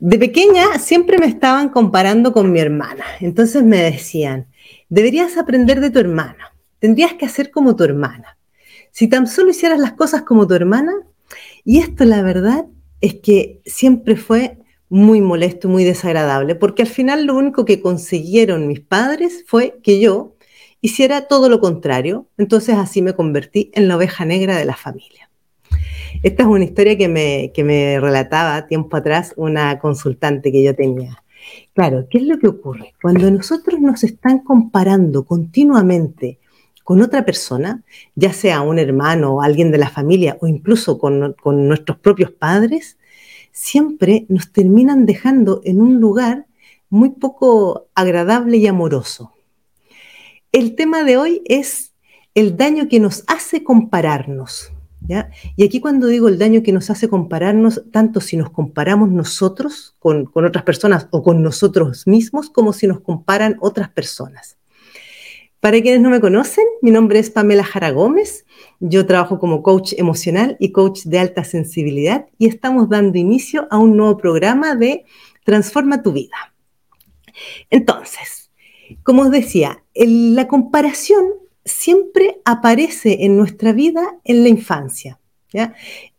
De pequeña siempre me estaban comparando con mi hermana. Entonces me decían, deberías aprender de tu hermana, tendrías que hacer como tu hermana. Si tan solo hicieras las cosas como tu hermana, y esto la verdad es que siempre fue muy molesto, muy desagradable, porque al final lo único que consiguieron mis padres fue que yo hiciera todo lo contrario. Entonces así me convertí en la oveja negra de la familia. Esta es una historia que me, que me relataba tiempo atrás una consultante que yo tenía. Claro, ¿qué es lo que ocurre? Cuando nosotros nos están comparando continuamente con otra persona, ya sea un hermano o alguien de la familia o incluso con, con nuestros propios padres, siempre nos terminan dejando en un lugar muy poco agradable y amoroso. El tema de hoy es el daño que nos hace compararnos. ¿Ya? Y aquí cuando digo el daño que nos hace compararnos, tanto si nos comparamos nosotros con, con otras personas o con nosotros mismos, como si nos comparan otras personas. Para quienes no me conocen, mi nombre es Pamela Jara Gómez. Yo trabajo como coach emocional y coach de alta sensibilidad y estamos dando inicio a un nuevo programa de Transforma tu vida. Entonces, como os decía, la comparación siempre aparece en nuestra vida en la infancia.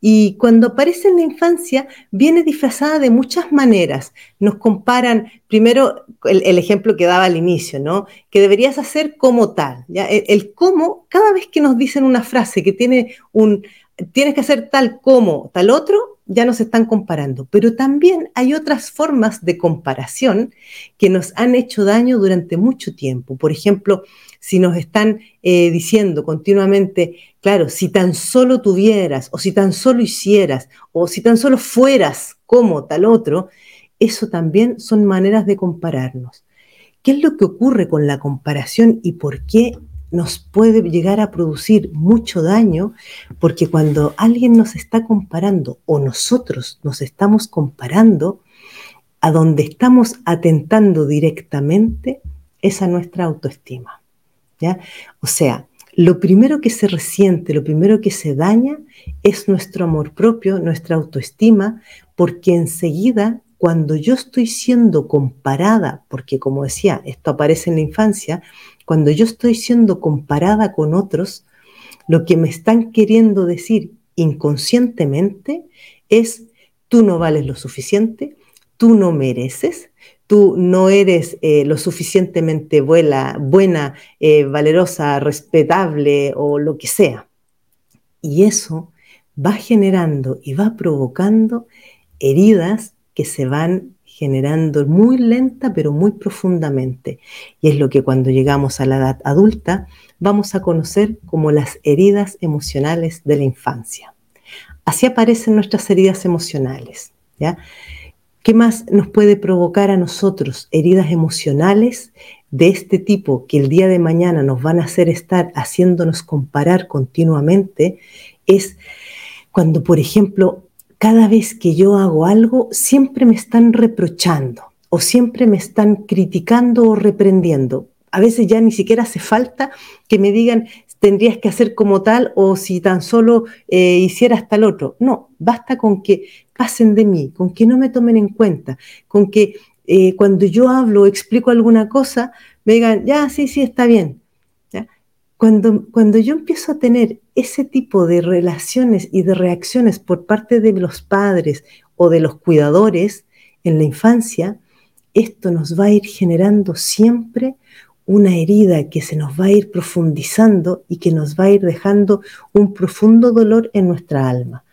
Y cuando aparece en la infancia, viene disfrazada de muchas maneras. Nos comparan, primero, el, ejemplo que daba al inicio, ¿no? Que deberías hacer como tal. ¿ya? El, el, cómo, cada vez que nos dicen una frase que tiene un, tienes que hacer tal como tal otro, ya nos están comparando. Pero también hay otras formas de comparación que nos han hecho daño durante mucho tiempo. Por ejemplo, si nos están eh, diciendo continuamente, claro, si tan solo tuvieras, o si tan solo hicieras, o si tan solo fueras como tal otro, eso también son maneras de compararnos. ¿Qué es lo que ocurre con la comparación y por qué nos puede llegar a producir mucho daño? Porque cuando alguien nos está comparando o nosotros nos estamos comparando, a donde estamos atentando directamente es a nuestra autoestima. O sea, lo primero que se resiente, lo primero que se daña es nuestro amor propio, nuestra autoestima, porque enseguida cuando yo estoy siendo comparada, porque como decía, esto aparece en la infancia, cuando yo estoy siendo comparada con otros, lo que me están queriendo decir inconscientemente es, tú no vales lo suficiente, tú no mereces, tú no eres eh, lo suficientemente buena, eh, valerosa, respetable o lo que sea. Y eso va generando y va provocando heridas que se van generando muy lenta pero muy profundamente. Y es lo que cuando llegamos a la edad adulta vamos a conocer como las heridas emocionales de la infancia. Así aparecen nuestras heridas emocionales. ¿ya? ¿Qué más nos puede provocar a nosotros heridas emocionales de este tipo que el día de mañana nos van a hacer estar haciéndonos comparar continuamente? Es cuando, por ejemplo, cada vez que yo hago algo, siempre me están reprochando o siempre me están criticando o reprendiendo. A veces ya ni siquiera hace falta que me digan tendrías que hacer como tal o si tan solo eh, hicieras tal otro. No, basta con que pasen de mí, con que no me tomen en cuenta, con que eh, cuando yo hablo o explico alguna cosa, me digan, ya, sí, sí, está bien. Cuando, cuando yo empiezo a tener ese tipo de relaciones y de reacciones por parte de los padres o de los cuidadores en la infancia, esto nos va a ir generando siempre una herida que se nos va a ir profundizando y que nos va a ir dejando un profundo dolor en nuestra alma.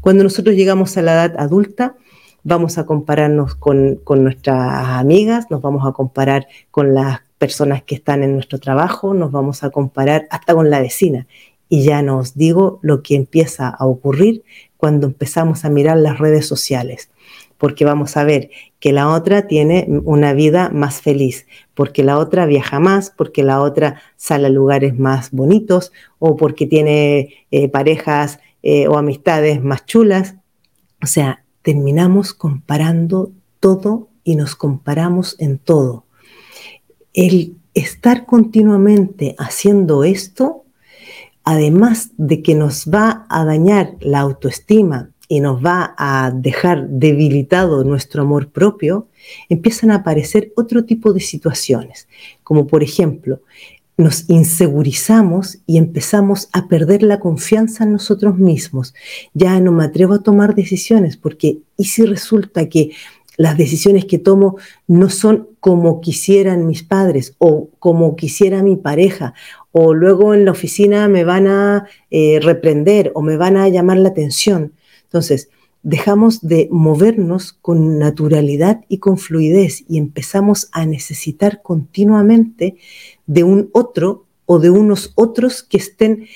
Cuando nosotros llegamos a la edad adulta, vamos a compararnos con, nuestras amigas, nos vamos a comparar con las personas que están en nuestro trabajo, nos vamos a comparar hasta con la vecina. Y ya nos digo lo que empieza a ocurrir cuando empezamos a mirar las redes sociales, porque vamos a ver que la otra tiene una vida más feliz, porque la otra viaja más, porque la otra sale a lugares más bonitos o porque tiene eh, parejas eh, o amistades más chulas. O sea, terminamos comparando todo y nos comparamos en todo. El estar continuamente haciendo esto, además de que nos va a dañar la autoestima y nos va a dejar debilitado nuestro amor propio, empiezan a aparecer otro tipo de situaciones, como por ejemplo, nos insegurizamos y empezamos a perder la confianza en nosotros mismos. Ya no me atrevo a tomar decisiones porque ¿y si resulta que las decisiones que tomo no son como quisieran mis padres o como quisiera mi pareja o luego en la oficina me van a eh, reprender o me van a llamar la atención? Entonces, dejamos de movernos con naturalidad y con fluidez y empezamos a necesitar continuamente de un otro o de unos otros que estén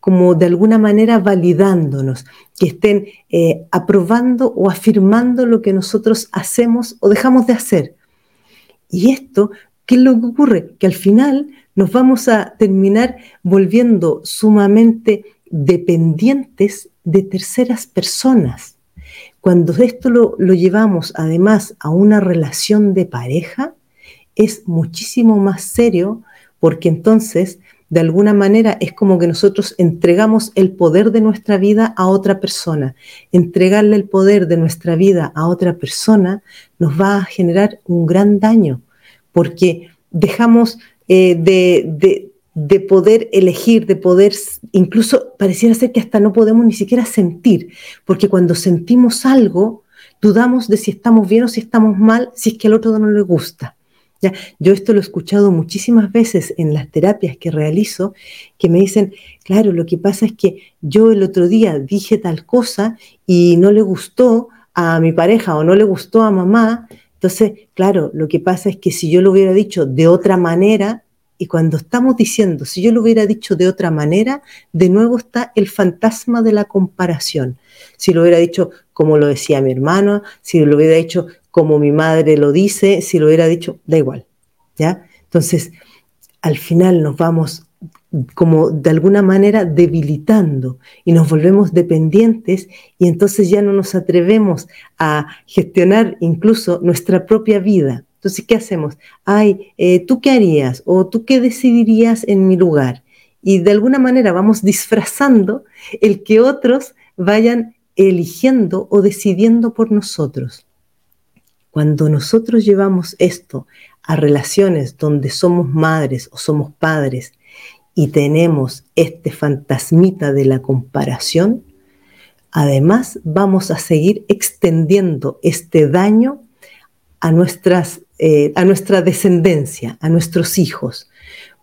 como de alguna manera validándonos, que estén eh, aprobando o afirmando lo que nosotros hacemos o dejamos de hacer. Y esto, ¿qué es lo que ocurre? Que al final nos vamos a terminar volviendo sumamente dependientes de terceras personas. Cuando esto lo, lo llevamos además a una relación de pareja, es muchísimo más serio porque entonces, de alguna manera, es como que nosotros entregamos el poder de nuestra vida a otra persona. Entregarle el poder de nuestra vida a otra persona nos va a generar un gran daño, porque dejamos eh, de, de poder elegir, de poder, incluso pareciera ser que hasta no podemos ni siquiera sentir, porque cuando sentimos algo, dudamos de si estamos bien o si estamos mal, si es que al otro no le gusta. Yo esto lo he escuchado muchísimas veces en las terapias que realizo, que me dicen, claro, lo que pasa es que yo el otro día dije tal cosa y no le gustó a mi pareja o no le gustó a mamá. Entonces, claro, lo que pasa es que si yo lo hubiera dicho de otra manera, y cuando estamos diciendo, si yo lo hubiera dicho de otra manera, de nuevo está el fantasma de la comparación. Si lo hubiera dicho como lo decía mi hermano, si lo hubiera dicho como mi madre lo dice, si lo hubiera dicho, da igual, ¿ya? Entonces, al final nos vamos como de alguna manera debilitando y nos volvemos dependientes y entonces ya no nos atrevemos a gestionar incluso nuestra propia vida. Entonces, ¿qué hacemos? Ay, eh, ¿tú qué harías? ¿O tú qué decidirías en mi lugar? Y de alguna manera vamos disfrazando el que otros vayan eligiendo o decidiendo por nosotros. Cuando nosotros llevamos esto a relaciones donde somos madres o somos padres y tenemos este fantasmita de la comparación, además vamos a seguir extendiendo este daño a, nuestras, eh, a nuestra descendencia, a nuestros hijos.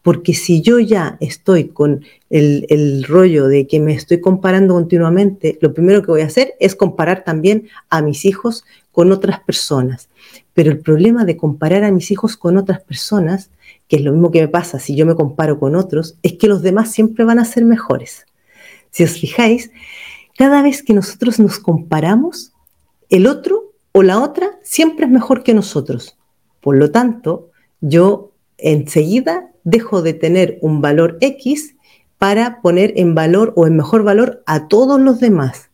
Porque si yo ya estoy con el, el, rollo de que me estoy comparando continuamente, lo primero que voy a hacer es comparar también a mis hijos con otras personas. Pero el problema de comparar a mis hijos con otras personas, que es lo mismo que me pasa si yo me comparo con otros, es que los demás siempre van a ser mejores. Si os fijáis, cada vez que nosotros nos comparamos, el otro o la otra siempre es mejor que nosotros. Por lo tanto, yo enseguida dejo de tener un valor X para poner en valor o en mejor valor a todos los demás.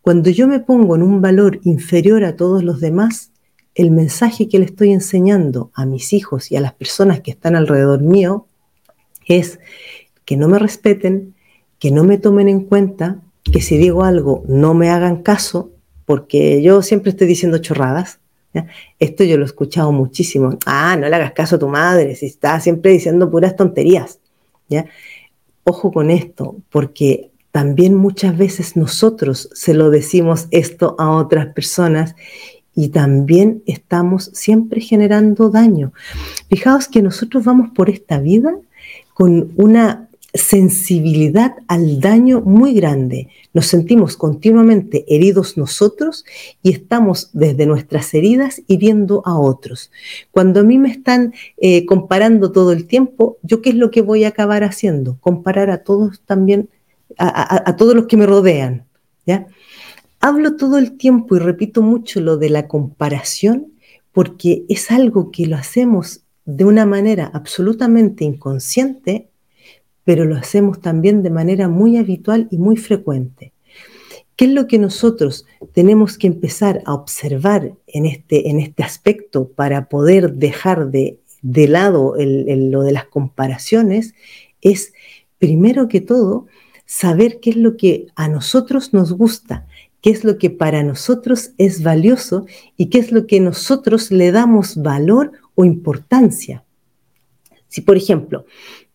Cuando yo me pongo en un valor inferior a todos los demás, el mensaje que le estoy enseñando a mis hijos y a las personas que están alrededor mío es que no me respeten, que no me tomen en cuenta, que si digo algo no me hagan caso, porque yo siempre estoy diciendo chorradas, esto yo lo he escuchado muchísimo. Ah, no le hagas caso a tu madre, si está siempre diciendo puras tonterías. ¿ya? Ojo con esto, porque también muchas veces nosotros se lo decimos esto a otras personas y también estamos siempre generando daño. Fijaos que nosotros vamos por esta vida con una sensibilidad al daño muy grande. Nos sentimos continuamente heridos nosotros y estamos desde nuestras heridas hiriendo a otros. Cuando a mí me están eh, comparando todo el tiempo, ¿yo qué es lo que voy a acabar haciendo? Comparar a todos también, a, a todos los que me rodean. ¿ya? Hablo todo el tiempo y repito mucho lo de la comparación porque es algo que lo hacemos de una manera absolutamente inconsciente pero lo hacemos también de manera muy habitual y muy frecuente. ¿Qué es lo que nosotros tenemos que empezar a observar en este, en este aspecto para poder dejar de, de lado lo de las comparaciones? Es, primero que todo, saber qué es lo que a nosotros nos gusta, qué es lo que para nosotros es valioso y qué es lo que nosotros le damos valor o importancia. Si, por ejemplo,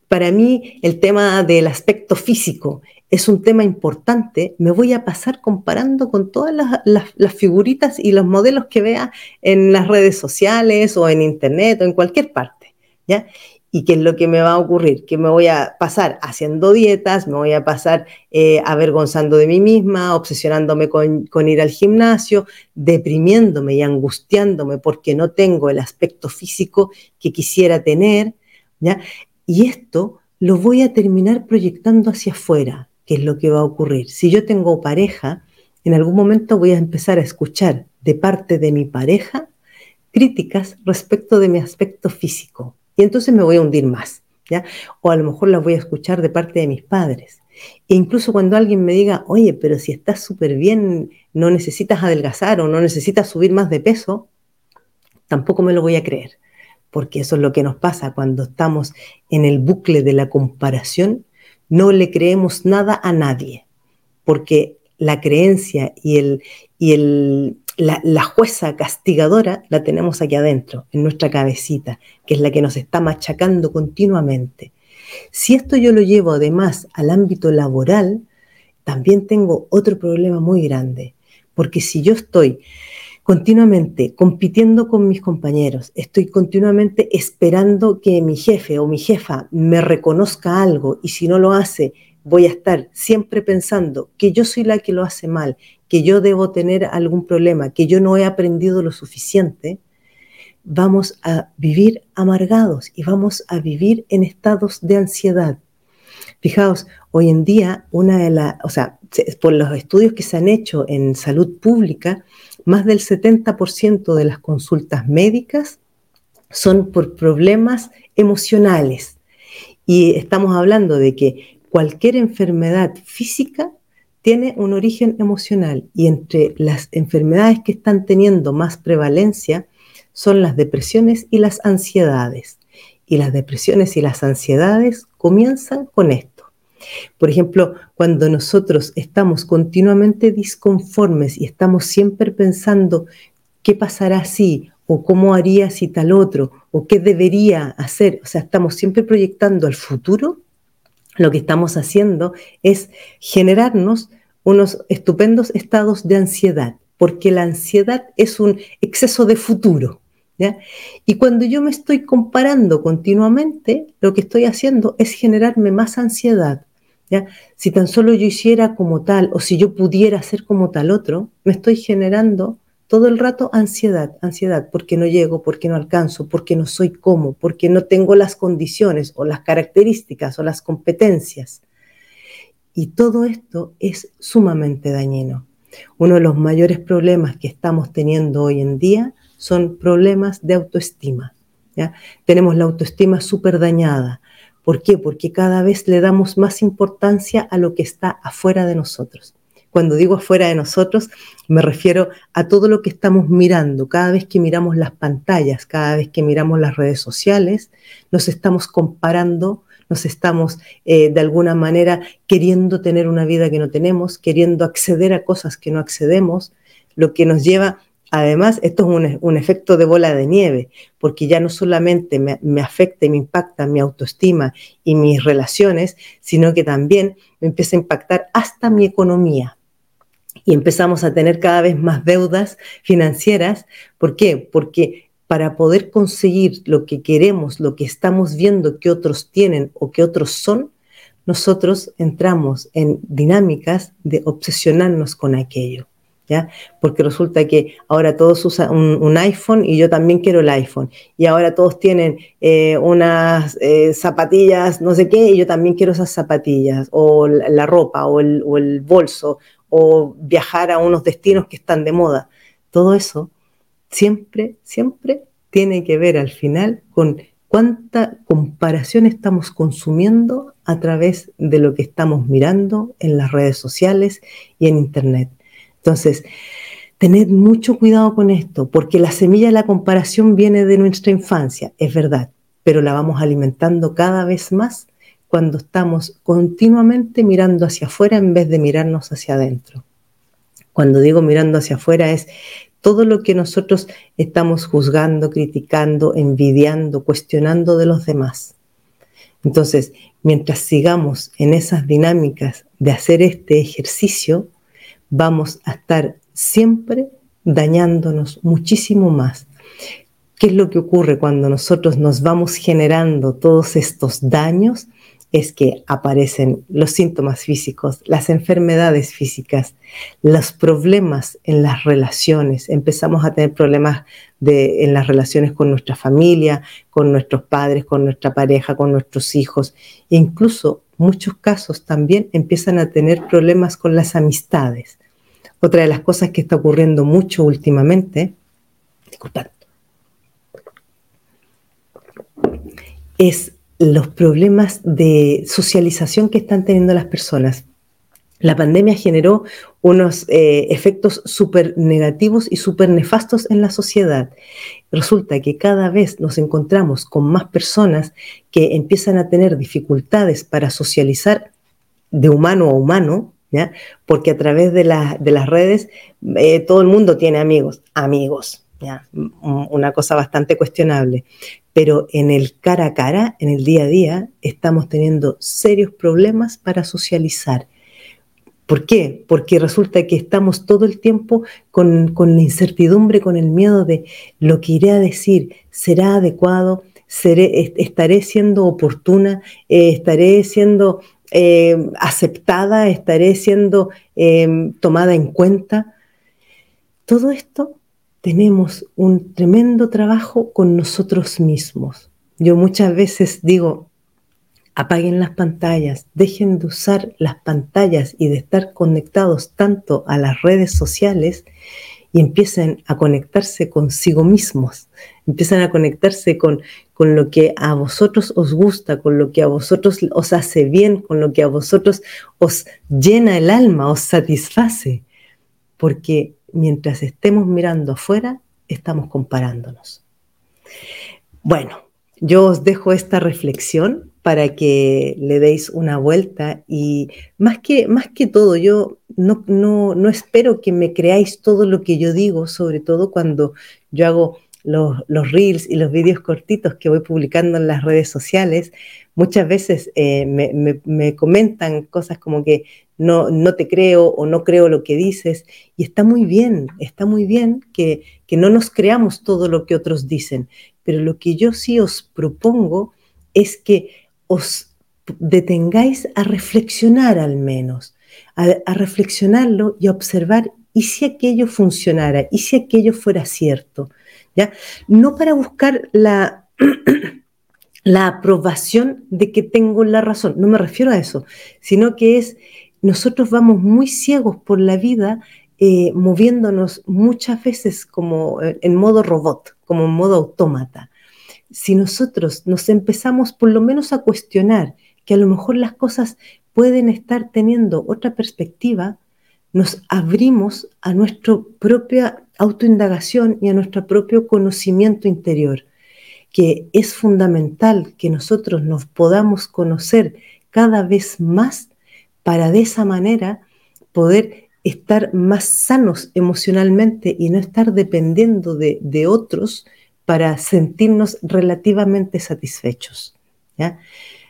para mí el tema del aspecto físico es un tema importante, me voy a pasar comparando con todas las, figuritas y los modelos que vea en las redes sociales o en internet o en cualquier parte. ¿ya? ¿Y qué es lo que me va a ocurrir? Que me voy a pasar haciendo dietas, me voy a pasar eh, avergonzando de mí misma, obsesionándome con, con, ir al gimnasio, deprimiéndome y angustiándome porque no tengo el aspecto físico que quisiera tener. ¿ya? Y esto lo voy a terminar proyectando hacia afuera, que es lo que va a ocurrir. Si yo tengo pareja, en algún momento voy a empezar a escuchar de parte de mi pareja críticas respecto de mi aspecto físico y entonces me voy a hundir más, ¿ya? O a lo mejor las voy a escuchar de parte de mis padres. E incluso cuando alguien me diga, oye, pero si estás súper bien, no necesitas adelgazar o no necesitas subir más de peso, tampoco me lo voy a creer, porque eso es lo que nos pasa cuando estamos en el bucle de la comparación, no le creemos nada a nadie, porque la creencia y el, y el, la, jueza castigadora la tenemos aquí adentro, en nuestra cabecita, que es la que nos está machacando continuamente. Si esto yo lo llevo además al ámbito laboral, también tengo otro problema muy grande, porque si yo estoy continuamente compitiendo con mis compañeros, estoy continuamente esperando que mi jefe o mi jefa me reconozca algo y si no lo hace, voy a estar siempre pensando que yo soy la que lo hace mal que yo debo tener algún problema, que yo no he aprendido lo suficiente, vamos a vivir amargados y vamos a vivir en estados de ansiedad. Fijaos, hoy en día, una de las, o sea, por los estudios que se han hecho en salud pública, más del 70% de las consultas médicas son por problemas emocionales. Y estamos hablando de que cualquier enfermedad física tiene un origen emocional y entre las enfermedades que están teniendo más prevalencia son las depresiones y las ansiedades. Y las depresiones y las ansiedades comienzan con esto. Por ejemplo, cuando nosotros estamos continuamente disconformes y estamos siempre pensando qué pasará si o cómo haría si tal otro o qué debería hacer, o sea, estamos siempre proyectando al futuro, lo que estamos haciendo es generarnos unos estupendos estados de ansiedad, porque la ansiedad es un exceso de futuro. Y cuando yo me estoy comparando continuamente, lo que estoy haciendo es generarme más ansiedad. Si tan solo yo hiciera como tal o si yo pudiera ser como tal otro, me estoy generando todo el rato ansiedad, ansiedad, porque no llego, porque no alcanzo, porque no soy como, porque no tengo las condiciones o las características o las competencias. Y todo esto es sumamente dañino. Uno de los mayores problemas que estamos teniendo hoy en día son problemas de autoestima. Tenemos la autoestima súper dañada. ¿Por qué? Porque cada vez le damos más importancia a lo que está afuera de nosotros. Cuando digo afuera de nosotros, me refiero a todo lo que estamos mirando. Cada vez que miramos las pantallas, cada vez que miramos las redes sociales, nos estamos comparando nos estamos eh, de alguna manera queriendo tener una vida que no tenemos, queriendo acceder a cosas que no accedemos, lo que nos lleva, además, esto es un, efecto de bola de nieve, porque ya no solamente me, me afecta y me impacta mi autoestima y mis relaciones, sino que también me empieza a impactar hasta mi economía, y empezamos a tener cada vez más deudas financieras. ¿Por qué? Porque para poder conseguir lo que queremos, lo que estamos viendo que otros tienen o que otros son, nosotros entramos en dinámicas de obsesionarnos con aquello. Porque resulta que ahora todos usan un, iPhone y yo también quiero el iPhone. Y ahora todos tienen eh, unas eh, zapatillas, no sé qué, y yo también quiero esas zapatillas, o la, ropa, o el bolso, o viajar a unos destinos que están de moda. Todo eso siempre, siempre tiene que ver al final con cuánta comparación estamos consumiendo a través de lo que estamos mirando en las redes sociales y en Internet. Entonces, tened mucho cuidado con esto, porque la semilla de la comparación viene de nuestra infancia, es verdad, pero la vamos alimentando cada vez más cuando estamos continuamente mirando hacia afuera en vez de mirarnos hacia adentro. Cuando digo mirando hacia afuera es todo lo que nosotros estamos juzgando, criticando, envidiando, cuestionando de los demás. Entonces, mientras sigamos en esas dinámicas de hacer este ejercicio, vamos a estar siempre dañándonos muchísimo más. ¿Qué es lo que ocurre cuando nosotros nos vamos generando todos estos daños? es que aparecen los síntomas físicos, las enfermedades físicas, los problemas en las relaciones. Empezamos a tener problemas en las relaciones con nuestra familia, con nuestros padres, con nuestra pareja, con nuestros hijos. Incluso muchos casos también empiezan a tener problemas con las amistades. Otra de las cosas que está ocurriendo mucho últimamente, disculpad, es los problemas de socialización que están teniendo las personas. La pandemia generó unos eh, efectos súper negativos y súper nefastos en la sociedad. Resulta que cada vez nos encontramos con más personas que empiezan a tener dificultades para socializar de humano a humano, ¿ya? porque a través de, de las redes eh, todo el mundo tiene amigos, amigos, ¿ya? una cosa bastante cuestionable pero en el cara a cara, en el día a día, estamos teniendo serios problemas para socializar. ¿Por qué? Porque resulta que estamos todo el tiempo con, la incertidumbre, con el miedo de lo que iré a decir, será adecuado, seré, estaré siendo oportuna, eh, estaré siendo eh, aceptada, estaré siendo eh, tomada en cuenta. Todo esto tenemos un tremendo trabajo con nosotros mismos. Yo muchas veces digo, apaguen las pantallas, dejen de usar las pantallas y de estar conectados tanto a las redes sociales y empiecen a conectarse consigo mismos, empiezan a conectarse con, con lo que a vosotros os gusta, con lo que a vosotros os hace bien, con lo que a vosotros os llena el alma, os satisface, porque mientras estemos mirando afuera, estamos comparándonos. Bueno, yo os dejo esta reflexión para que le deis una vuelta y más que, más que todo, yo no, no, espero que me creáis todo lo que yo digo, sobre todo cuando yo hago los, reels y los vídeos cortitos que voy publicando en las redes sociales, muchas veces eh, me, me, comentan cosas como que no, no te creo o no creo lo que dices. Y está muy bien, está muy bien que, que no nos creamos todo lo que otros dicen. Pero lo que yo sí os propongo es que os detengáis a reflexionar al menos, a, reflexionarlo y a observar y si aquello funcionara, y si aquello fuera cierto, ¿ya? No para buscar la, la aprobación de que tengo la razón, no me refiero a eso, sino que es nosotros vamos muy ciegos por la vida, eh, moviéndonos muchas veces como eh, en modo robot, como en modo autómata. Si nosotros nos empezamos por lo menos a cuestionar que a lo mejor las cosas pueden estar teniendo otra perspectiva, nos abrimos a nuestra propia autoindagación y a nuestro propio conocimiento interior, que es fundamental que nosotros nos podamos conocer cada vez más para de esa manera poder estar más sanos emocionalmente y no estar dependiendo de, otros para sentirnos relativamente satisfechos. ¿ya?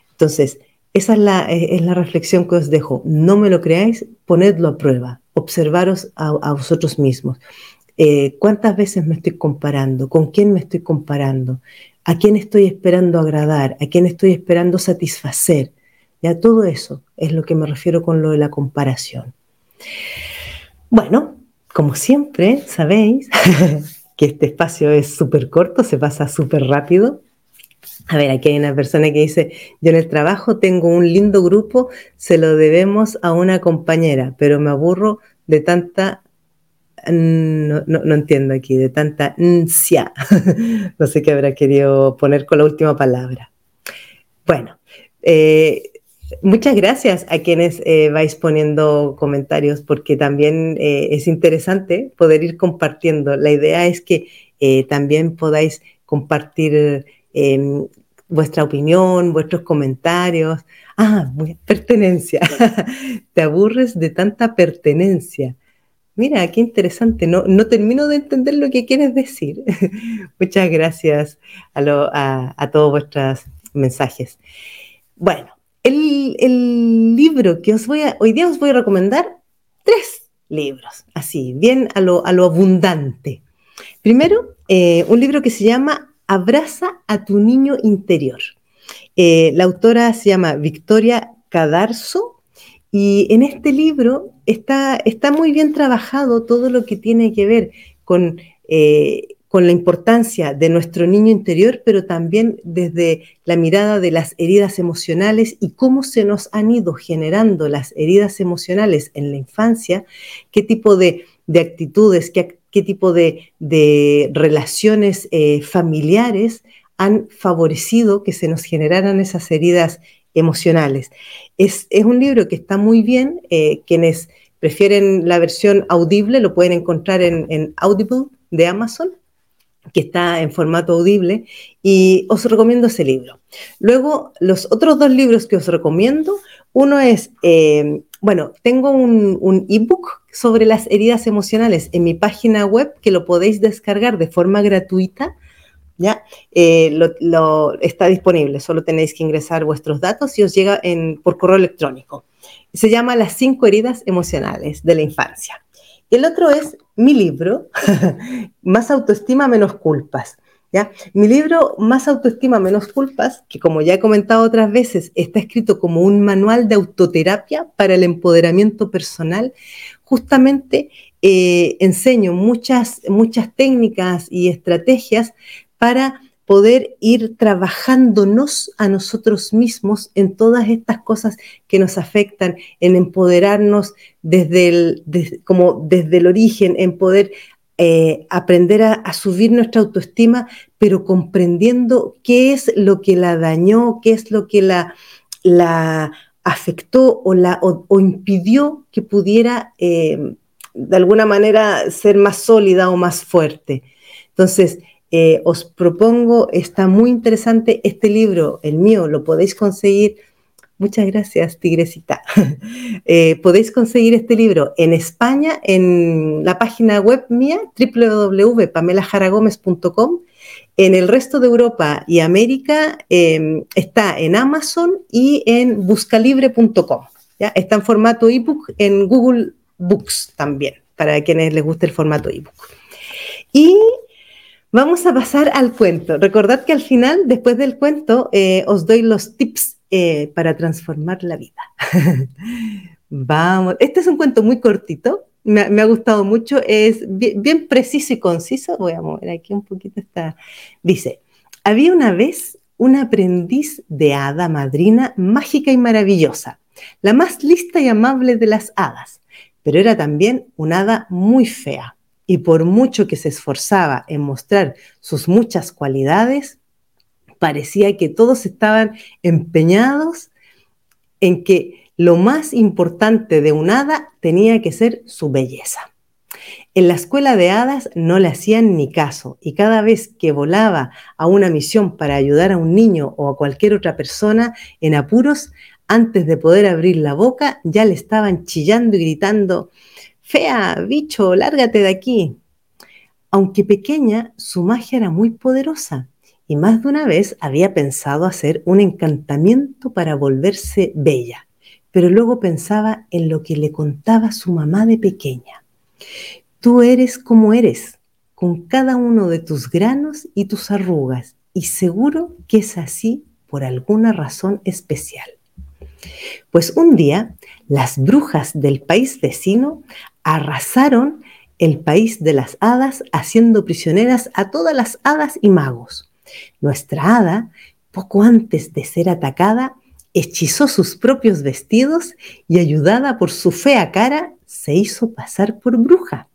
Entonces, esa es la, eh, es la, reflexión que os dejo. No me lo creáis, ponedlo a prueba, observaros a, vosotros mismos. Eh, ¿Cuántas veces me estoy comparando? ¿Con quién me estoy comparando? ¿A quién estoy esperando agradar? ¿A quién estoy esperando satisfacer? Ya todo eso es lo que me refiero con lo de la comparación. Bueno, como siempre, sabéis que este espacio es súper corto, se pasa súper rápido. A ver, aquí hay una persona que dice, yo en el trabajo tengo un lindo grupo, se lo debemos a una compañera, pero me aburro de tanta, no, no, entiendo aquí, de tanta ansia. no sé qué habrá querido poner con la última palabra. Bueno, eh, Muchas gracias a quienes eh, vais poniendo comentarios porque también eh, es interesante poder ir compartiendo. La idea es que eh, también podáis compartir em, vuestra opinión, vuestros comentarios. Ah, pertenencia. Te aburres de tanta pertenencia. Mira, qué interesante. No, no termino de entender lo que quieres decir. Muchas gracias a, todos vuestros mensajes. Bueno, el, libro que os voy a, hoy día os voy a recomendar, tres libros, así, bien a lo, abundante. Primero, eh, un libro que se llama Abraza a tu niño interior. Eh, la autora se llama Victoria Cadarzo y en este libro está, está muy bien trabajado todo lo que tiene que ver con, eh, con la importancia de nuestro niño interior, pero también desde la mirada de las heridas emocionales y cómo se nos han ido generando las heridas emocionales en la infancia, qué tipo de, actitudes, qué, tipo de, relaciones eh, familiares han favorecido que se nos generaran esas heridas emocionales. Es, un libro que está muy bien. Eh, quienes prefieren la versión audible lo pueden encontrar en, Audible de Amazon que está en formato audible, y os recomiendo ese libro. Luego, los otros dos libros que os recomiendo, uno es, eh, bueno, tengo un, ebook sobre las heridas emocionales en mi página web que lo podéis descargar de forma gratuita ¿ya? Eh, lo, está disponible, solo tenéis que ingresar vuestros datos y os llega en, por correo electrónico. Se llama Las cinco heridas emocionales de la infancia. El otro es mi libro, Más autoestima, menos culpas. ¿Ya? Mi libro Más autoestima, menos culpas, que como ya he comentado otras veces, está escrito como un manual de autoterapia para el empoderamiento personal, justamente eh, enseño muchas, muchas técnicas y estrategias para poder ir trabajándonos a nosotros mismos en todas estas cosas que nos afectan, en empoderarnos desde el, como desde el origen, en poder eh, aprender a, subir nuestra autoestima, pero comprendiendo qué es lo que la dañó, qué es lo que la, afectó o, la, impidió que pudiera eh, de alguna manera ser más sólida o más fuerte. Entonces, eh, os propongo, está muy interesante este libro, el mío, lo podéis conseguir. Muchas gracias, Tigresita. Eh, podéis conseguir este libro en España en la página web mía, www.pamelajaragomez.com. En el resto de Europa y América em, está en Amazon y en buscalibre.com. Está en formato ebook en Google Books también, para quienes les guste el formato ebook. Y Vamos a pasar al cuento. Recordad que al final, después del cuento, eh, os doy los tips eh, para transformar la vida. Vamos, este es un cuento muy cortito, me, ha gustado mucho, es bien, preciso y conciso. Voy a mover aquí un poquito esta. Dice, había una vez una aprendiz de hada madrina mágica y maravillosa, la más lista y amable de las hadas, pero era también una hada muy fea y por mucho que se esforzaba en mostrar sus muchas cualidades, parecía que todos estaban empeñados en que lo más importante de un hada tenía que ser su belleza. En la escuela de hadas no le hacían ni caso y cada vez que volaba a una misión para ayudar a un niño o a cualquier otra persona en apuros, antes de poder abrir la boca ya le estaban chillando y gritando, Fea, bicho, lárgate de aquí. Aunque pequeña, su magia era muy poderosa y más de una vez había pensado hacer un encantamiento para volverse bella, pero luego pensaba en lo que le contaba su mamá de pequeña. Tú eres como eres, con cada uno de tus granos y tus arrugas, y seguro que es así por alguna razón especial. Pues un día las brujas del país vecino arrasaron el país de las hadas haciendo prisioneras a todas las hadas y magos. Nuestra hada, poco antes de ser atacada, hechizó sus propios vestidos y ayudada por su fea cara, se hizo pasar por bruja.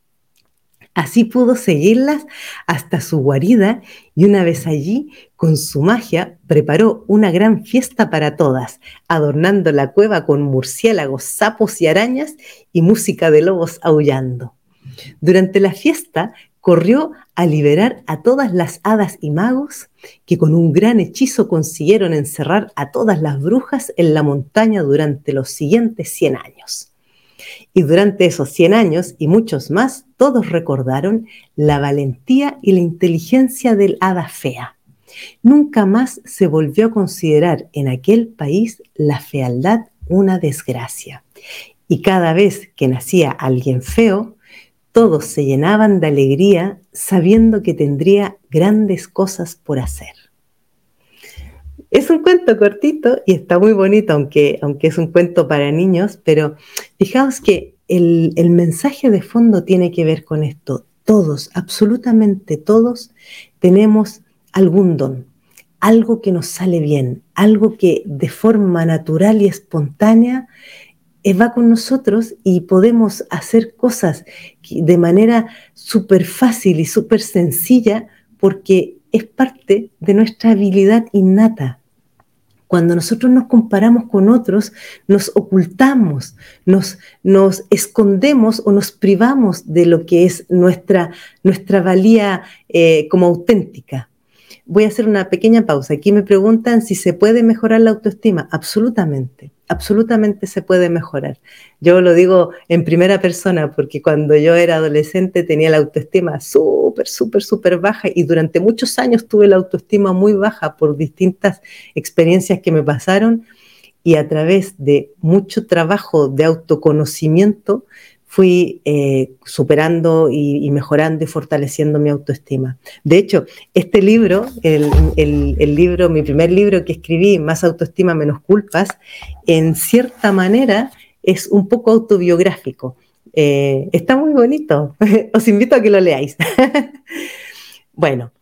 Así pudo seguirlas hasta su guarida y una vez allí, con su magia, preparó una gran fiesta para todas, adornando la cueva con murciélagos, sapos y arañas y música de lobos aullando. Durante la fiesta corrió a liberar a todas las hadas y magos que con un gran hechizo consiguieron encerrar a todas las brujas en la montaña durante los siguientes 100 años. Y durante esos 100 años y muchos más, todos recordaron la valentía y la inteligencia del hada fea. Nunca más se volvió a considerar en aquel país la fealdad una desgracia. Y cada vez que nacía alguien feo, todos se llenaban de alegría sabiendo que tendría grandes cosas por hacer. Es un cuento cortito y está muy bonito, aunque, aunque es un cuento para niños, pero fijaos que el, el mensaje de fondo tiene que ver con esto. Todos, absolutamente todos, tenemos algún don, algo que nos sale bien, algo que de forma natural y espontánea eh, va con nosotros y podemos hacer cosas de manera súper fácil y súper sencilla porque es parte de nuestra habilidad innata. Cuando nosotros nos comparamos con otros, nos ocultamos, nos, nos escondemos o nos privamos de lo que es nuestra, nuestra valía eh, como auténtica. Voy a hacer una pequeña pausa. Aquí me preguntan si se puede mejorar la autoestima. Absolutamente, absolutamente se puede mejorar. Yo lo digo en primera persona porque cuando yo era adolescente tenía la autoestima súper, súper, súper baja y durante muchos años tuve la autoestima muy baja por distintas experiencias que me pasaron y a través de mucho trabajo de autoconocimiento fui eh, superando y, mejorando y fortaleciendo mi autoestima. De hecho, este libro, el, libro, mi primer libro que escribí, Más autoestima, menos culpas, en cierta manera es un poco autobiográfico. Eh, está muy bonito. Os invito a que lo leáis. bueno,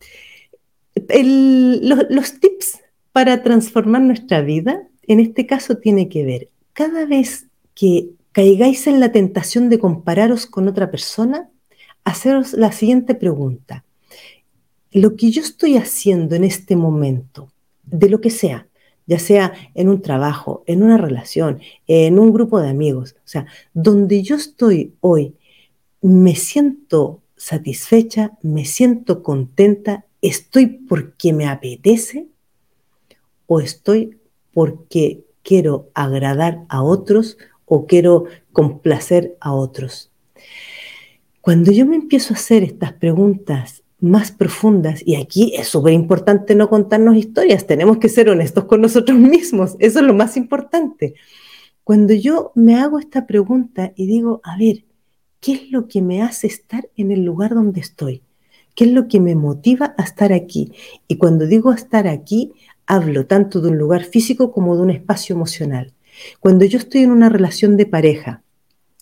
los, los tips para transformar nuestra vida, en este caso, tiene que ver cada vez que caigáis en la tentación de compararos con otra persona, haceros la siguiente pregunta. Lo que yo estoy haciendo en este momento, de lo que sea, ya sea en un trabajo, en una relación, en un grupo de amigos, o sea, donde yo estoy hoy, me siento satisfecha, me siento contenta, estoy porque me apetece o estoy porque quiero agradar a otros o quiero complacer a otros. Cuando yo me empiezo a hacer estas preguntas más profundas, y aquí es súper importante no contarnos historias, tenemos que ser honestos con nosotros mismos, eso es lo más importante. Cuando yo me hago esta pregunta y digo, a ver, ¿qué es lo que me hace estar en el lugar donde estoy? ¿Qué es lo que me motiva a estar aquí? Y cuando digo estar aquí, hablo tanto de un lugar físico como de un espacio emocional. Cuando yo estoy en una relación de pareja,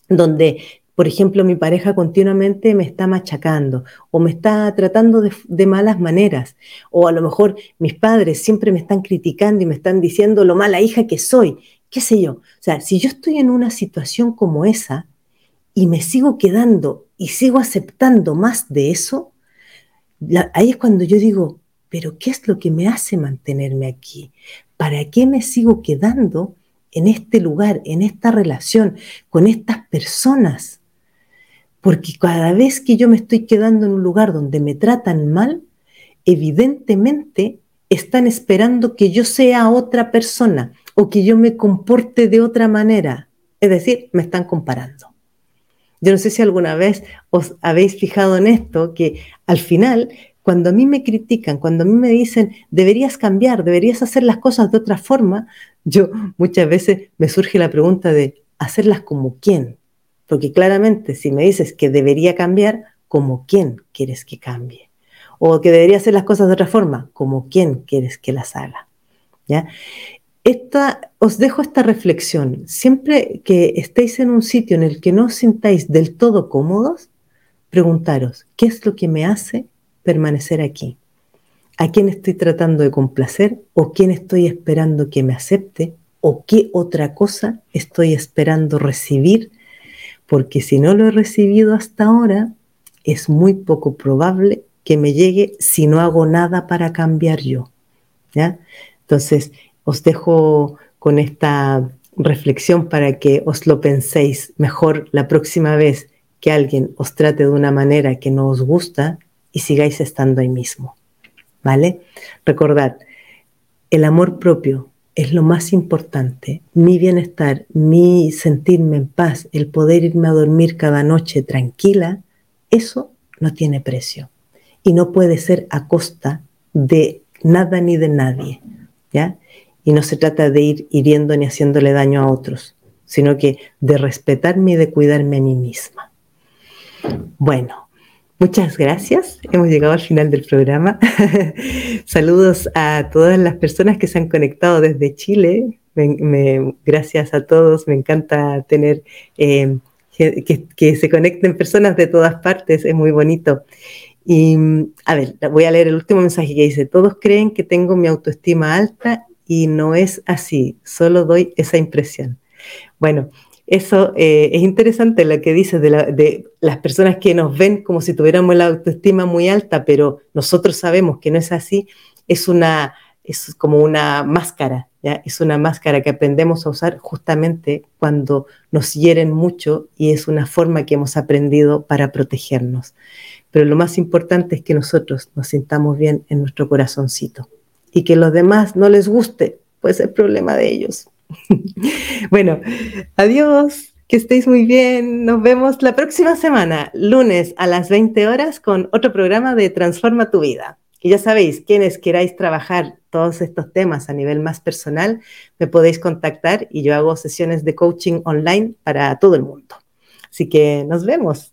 donde, por ejemplo, mi pareja continuamente me está machacando o me está tratando de, malas maneras, o a lo mejor mis padres siempre me están criticando y me están diciendo lo mala hija que soy, qué sé yo. O sea, si yo estoy en una situación como esa y me sigo quedando y sigo aceptando más de eso, ahí es cuando yo digo, pero ¿qué es lo que me hace mantenerme aquí? ¿Para qué me sigo quedando en este lugar, en esta relación, con estas personas. Porque cada vez que yo me estoy quedando en un lugar donde me tratan mal, evidentemente están esperando que yo sea otra persona o que yo me comporte de otra manera. Es decir, me están comparando. Yo no sé si alguna vez os habéis fijado en esto, que al final cuando a mí me critican, cuando a mí me dicen, deberías cambiar, deberías hacer las cosas de otra forma, yo muchas veces me surge la pregunta de, ¿hacerlas como quién? Porque claramente si me dices que debería cambiar, ¿como quién quieres que cambie? O que debería hacer las cosas de otra forma, ¿como quién quieres que las haga? ¿Ya? Esta, os dejo esta reflexión. Siempre que estéis en un sitio en el que no os sintáis del todo cómodos, preguntaros, ¿qué es lo que me hace permanecer aquí? ¿A quién estoy tratando de complacer o quién estoy esperando que me acepte o qué otra cosa estoy esperando recibir? Porque si no lo he recibido hasta ahora, es muy poco probable que me llegue si no hago nada para cambiar yo. ¿ya? Entonces, os dejo con esta reflexión para que os lo penséis mejor la próxima vez que alguien os trate de una manera que no os gusta y sigáis estando ahí mismo. ¿Vale? Recordad, el amor propio es lo más importante. Mi bienestar, mi sentirme en paz, el poder irme a dormir cada noche tranquila, eso no tiene precio. Y no puede ser a costa de nada ni de nadie. ¿ya? Y no se trata de ir hiriendo ni haciéndole daño a otros, sino que de respetarme y de cuidarme a mí misma. Bueno, Muchas gracias. Hemos llegado al final del programa. Saludos a todas las personas que se han conectado desde Chile. gracias a todos. Me encanta tener eh, que, se conecten personas de todas partes. Es muy bonito. Y a ver, voy a leer el último mensaje que dice, todos creen que tengo mi autoestima alta y no es así, solo doy esa impresión. Bueno, eso eh, es interesante lo que dices de, las personas que nos ven como si tuviéramos la autoestima muy alta, pero nosotros sabemos que no es así. Es una, es como una máscara, ¿ya? Es una máscara que aprendemos a usar justamente cuando nos hieren mucho y es una forma que hemos aprendido para protegernos. Pero lo más importante es que nosotros nos sintamos bien en nuestro corazoncito y que los demás no les guste, pues es problema de ellos. bueno, adiós, que estéis muy bien. Nos vemos la próxima semana, lunes a las 20 horas, con otro programa de Transforma tu vida. Que ya sabéis, quienes queráis trabajar todos estos temas a nivel más personal, me podéis contactar y yo hago sesiones de coaching online para todo el mundo. Así que nos vemos.